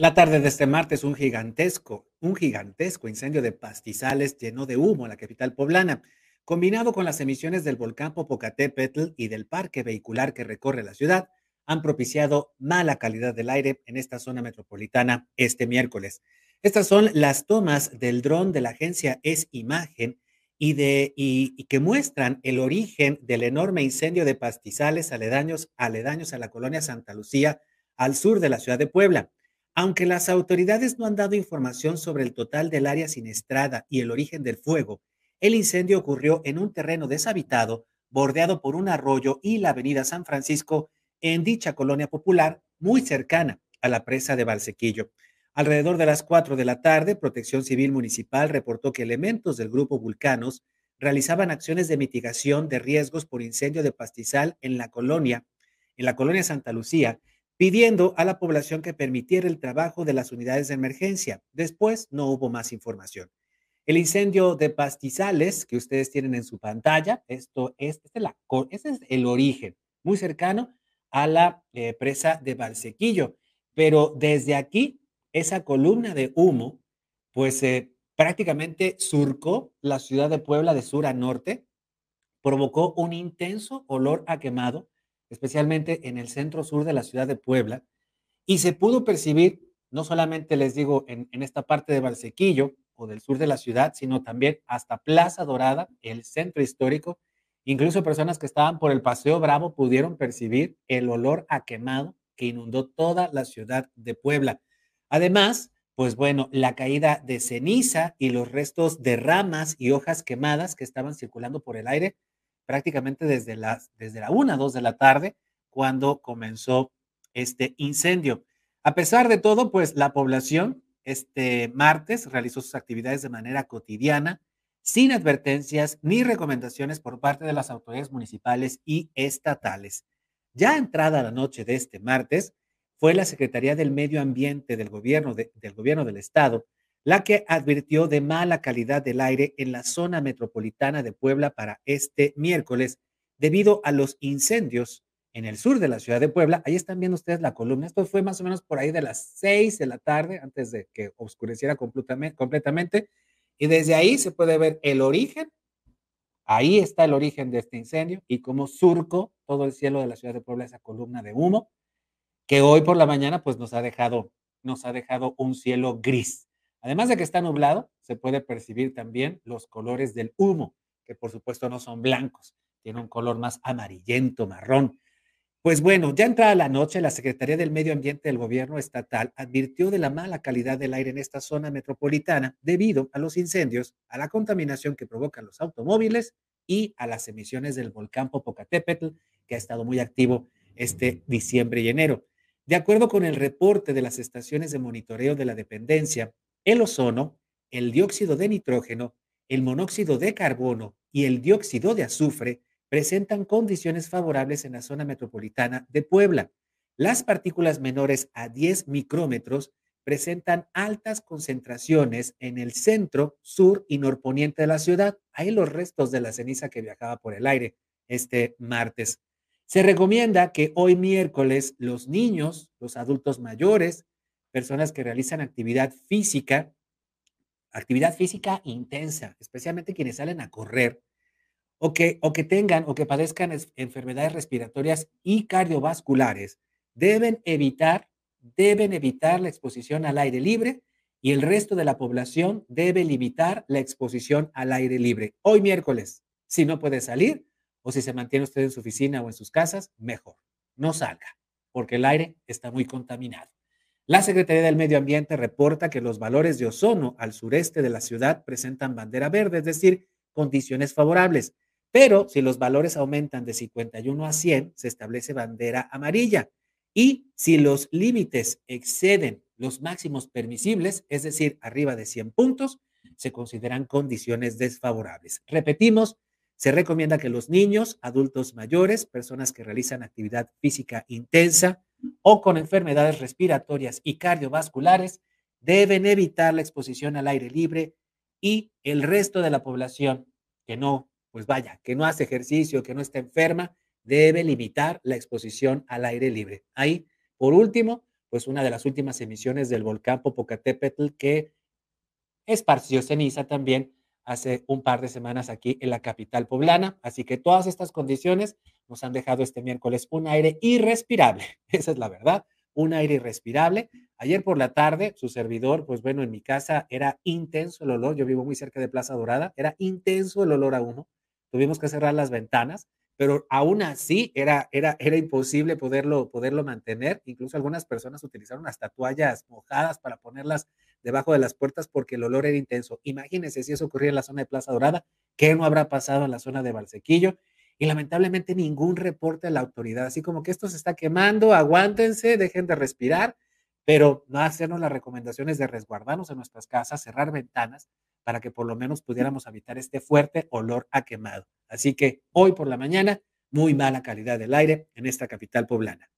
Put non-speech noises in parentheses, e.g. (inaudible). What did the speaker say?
La tarde de este martes, un gigantesco, un gigantesco incendio de pastizales llenó de humo la capital poblana, combinado con las emisiones del volcán Popocatépetl y del parque vehicular que recorre la ciudad, han propiciado mala calidad del aire en esta zona metropolitana este miércoles. Estas son las tomas del dron de la agencia Es Imagen y, de, y, que muestran el origen del enorme incendio de pastizales aledaños, aledaños a la colonia Santa Lucía, al sur de la ciudad de Puebla. Aunque las autoridades no han dado información sobre el total del área siniestrada y el origen del fuego, el incendio ocurrió en un terreno deshabitado bordeado por un arroyo y la avenida San Francisco en dicha colonia popular muy cercana a la presa de Valsequillo. Alrededor de las 4 de la tarde, Protección Civil Municipal reportó que elementos del grupo Vulcanos realizaban acciones de mitigación de riesgos por incendio de pastizal en la colonia, en la colonia Santa Lucía, pidiendo a la población que permitiera el trabajo de las unidades de emergencia. Después no hubo más información. El incendio de pastizales que ustedes tienen en su pantalla, esto es, este, es el origen, muy cercano a la eh, presa de Valsequillo. Pero desde aquí, esa columna de humo, pues eh, prácticamente surcó la ciudad de Puebla de sur a norte, provocó un intenso olor a quemado especialmente en el centro sur de la ciudad de Puebla, y se pudo percibir, no solamente les digo, en, esta parte de Valsequillo o del sur de la ciudad, sino también hasta Plaza Dorada, el centro histórico. Incluso personas que estaban por el Paseo Bravo pudieron percibir el olor a quemado que inundó toda la ciudad de Puebla. Además, pues bueno, la caída de ceniza y los restos de ramas y hojas quemadas que estaban circulando por el aire prácticamente desde, las, desde la 1, 2 de la tarde, cuando comenzó este incendio. A pesar de todo, pues la población este martes realizó sus actividades de manera cotidiana, sin advertencias ni recomendaciones por parte de las autoridades municipales y estatales. Ya entrada la noche de este martes, fue la Secretaría del Medio Ambiente del Gobierno, del, gobierno del Estado la que advirtió de mala calidad del aire en la zona metropolitana de Puebla para este miércoles debido a los incendios en el sur de la ciudad de Puebla. Ahí están viendo ustedes la columna. Esto fue más o menos por ahí de las seis de la tarde, antes de que oscureciera completamente. Y desde ahí se puede ver el origen. Ahí está el origen de este incendio y cómo surco todo el cielo de la ciudad de Puebla esa columna de humo que hoy por la mañana pues nos ha dejado, nos ha dejado un cielo gris. Además de que está nublado, se puede percibir también los colores del humo, que por supuesto no son blancos, tiene un color más amarillento, marrón. Pues bueno, ya entrada la noche, la Secretaría del Medio Ambiente del Gobierno Estatal advirtió de la mala calidad del aire en esta zona metropolitana debido a los incendios, a la contaminación que provocan los automóviles y a las emisiones del volcán Popocatépetl, que ha estado muy activo este diciembre y enero. De acuerdo con el reporte de las estaciones de monitoreo de la dependencia, el ozono, el dióxido de nitrógeno, el monóxido de carbono y el dióxido de azufre presentan condiciones favorables en la zona metropolitana de Puebla. Las partículas menores a 10 micrómetros presentan altas concentraciones en el centro, sur y norponiente de la ciudad. Hay los restos de la ceniza que viajaba por el aire este martes. Se recomienda que hoy miércoles los niños, los adultos mayores, personas que realizan actividad física, actividad física intensa, especialmente quienes salen a correr, o que, o que tengan o que padezcan enfermedades respiratorias y cardiovasculares, deben evitar, deben evitar la exposición al aire libre y el resto de la población debe limitar la exposición al aire libre. Hoy miércoles, si no puede salir o si se mantiene usted en su oficina o en sus casas, mejor, no salga, porque el aire está muy contaminado. La Secretaría del Medio Ambiente reporta que los valores de ozono al sureste de la ciudad presentan bandera verde, es decir, condiciones favorables. Pero si los valores aumentan de 51 a 100, se establece bandera amarilla. Y si los límites exceden los máximos permisibles, es decir, arriba de 100 puntos, se consideran condiciones desfavorables. Repetimos, se recomienda que los niños, adultos mayores, personas que realizan actividad física intensa o con enfermedades respiratorias y cardiovasculares deben evitar la exposición al aire libre y el resto de la población que no, pues vaya, que no hace ejercicio, que no está enferma, debe limitar la exposición al aire libre. Ahí, por último, pues una de las últimas emisiones del volcán Popocatépetl que esparció ceniza también hace un par de semanas aquí en la capital poblana. Así que todas estas condiciones nos han dejado este miércoles un aire irrespirable. (laughs) Esa es la verdad, un aire irrespirable. Ayer por la tarde, su servidor, pues bueno, en mi casa era intenso el olor. Yo vivo muy cerca de Plaza Dorada, era intenso el olor a humo. Tuvimos que cerrar las ventanas pero aún así era, era, era imposible poderlo, poderlo mantener. Incluso algunas personas utilizaron hasta toallas mojadas para ponerlas debajo de las puertas porque el olor era intenso. Imagínense si eso ocurría en la zona de Plaza Dorada, ¿qué no habrá pasado en la zona de Valsequillo? Y lamentablemente ningún reporte de la autoridad, así como que esto se está quemando, aguántense, dejen de respirar, pero no hacernos las recomendaciones de resguardarnos en nuestras casas, cerrar ventanas para que por lo menos pudiéramos evitar este fuerte olor a quemado. Así que hoy por la mañana, muy mala calidad del aire en esta capital poblana.